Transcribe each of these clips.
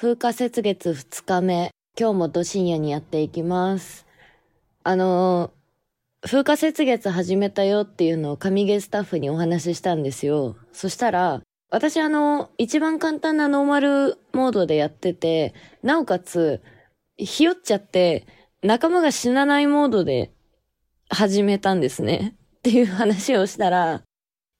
風化雪月2日目、今日もど深夜にやっていきます。あの、風化雪月始めたよっていうのを神ゲスタッフにお話ししたんですよ。そしたら、私あの、一番簡単なノーマルモードでやってて、なおかつ、ひよっちゃって、仲間が死なないモードで始めたんですね。っていう話をしたら、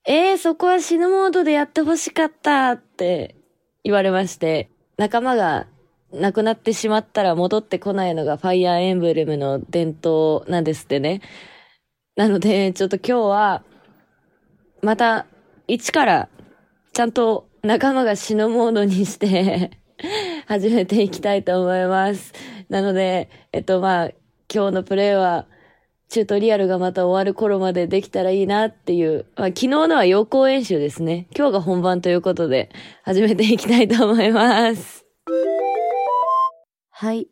えー、そこは死ぬモードでやってほしかったって言われまして、仲間が亡くなってしまったら戻ってこないのがファイアーエンブレムの伝統なんですってね。なので、ちょっと今日は、また、一から、ちゃんと仲間が死ぬモードにして、始めていきたいと思います。なので、えっとまあ、今日のプレイは、チュートリアルがまた終わる頃までできたらいいなっていう、まあ、昨日のは予行演習ですね。今日が本番ということで、始めていきたいと思います。はい。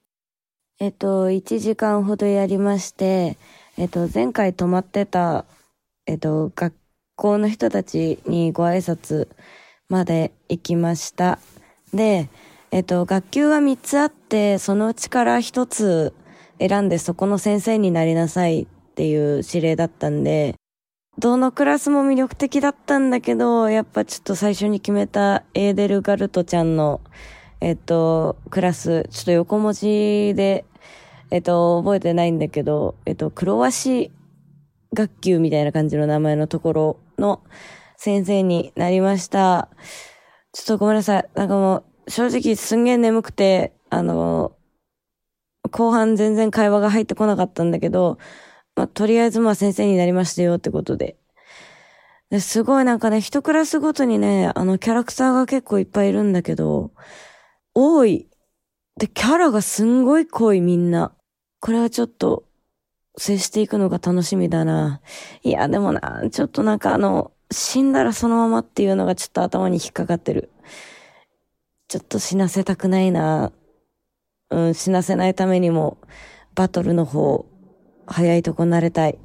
えっと、1時間ほどやりまして、えっと、前回泊まってた、えっと、学校の人たちにご挨拶まで行きました。で、えっと、学級は3つあって、そのうちから1つ選んでそこの先生になりなさいっていう指令だったんで、どのクラスも魅力的だったんだけど、やっぱちょっと最初に決めたエーデルガルトちゃんの、えっと、クラス、ちょっと横文字で、えっと、覚えてないんだけど、えっと、黒鷲学級みたいな感じの名前のところの先生になりました。ちょっとごめんなさい。なんかもう、正直すんげえ眠くて、あの、後半全然会話が入ってこなかったんだけど、まあ、とりあえずまあ先生になりましたよってことで。ですごいなんかね、一クラスごとにね、あのキャラクターが結構いっぱいいるんだけど、多い。で、キャラがすんごい濃いみんな。これはちょっと、接していくのが楽しみだな。いや、でもな、ちょっとなんかあの、死んだらそのままっていうのがちょっと頭に引っかかってる。ちょっと死なせたくないな。うん、死なせないためにも、バトルの方、早いとこ慣れたい。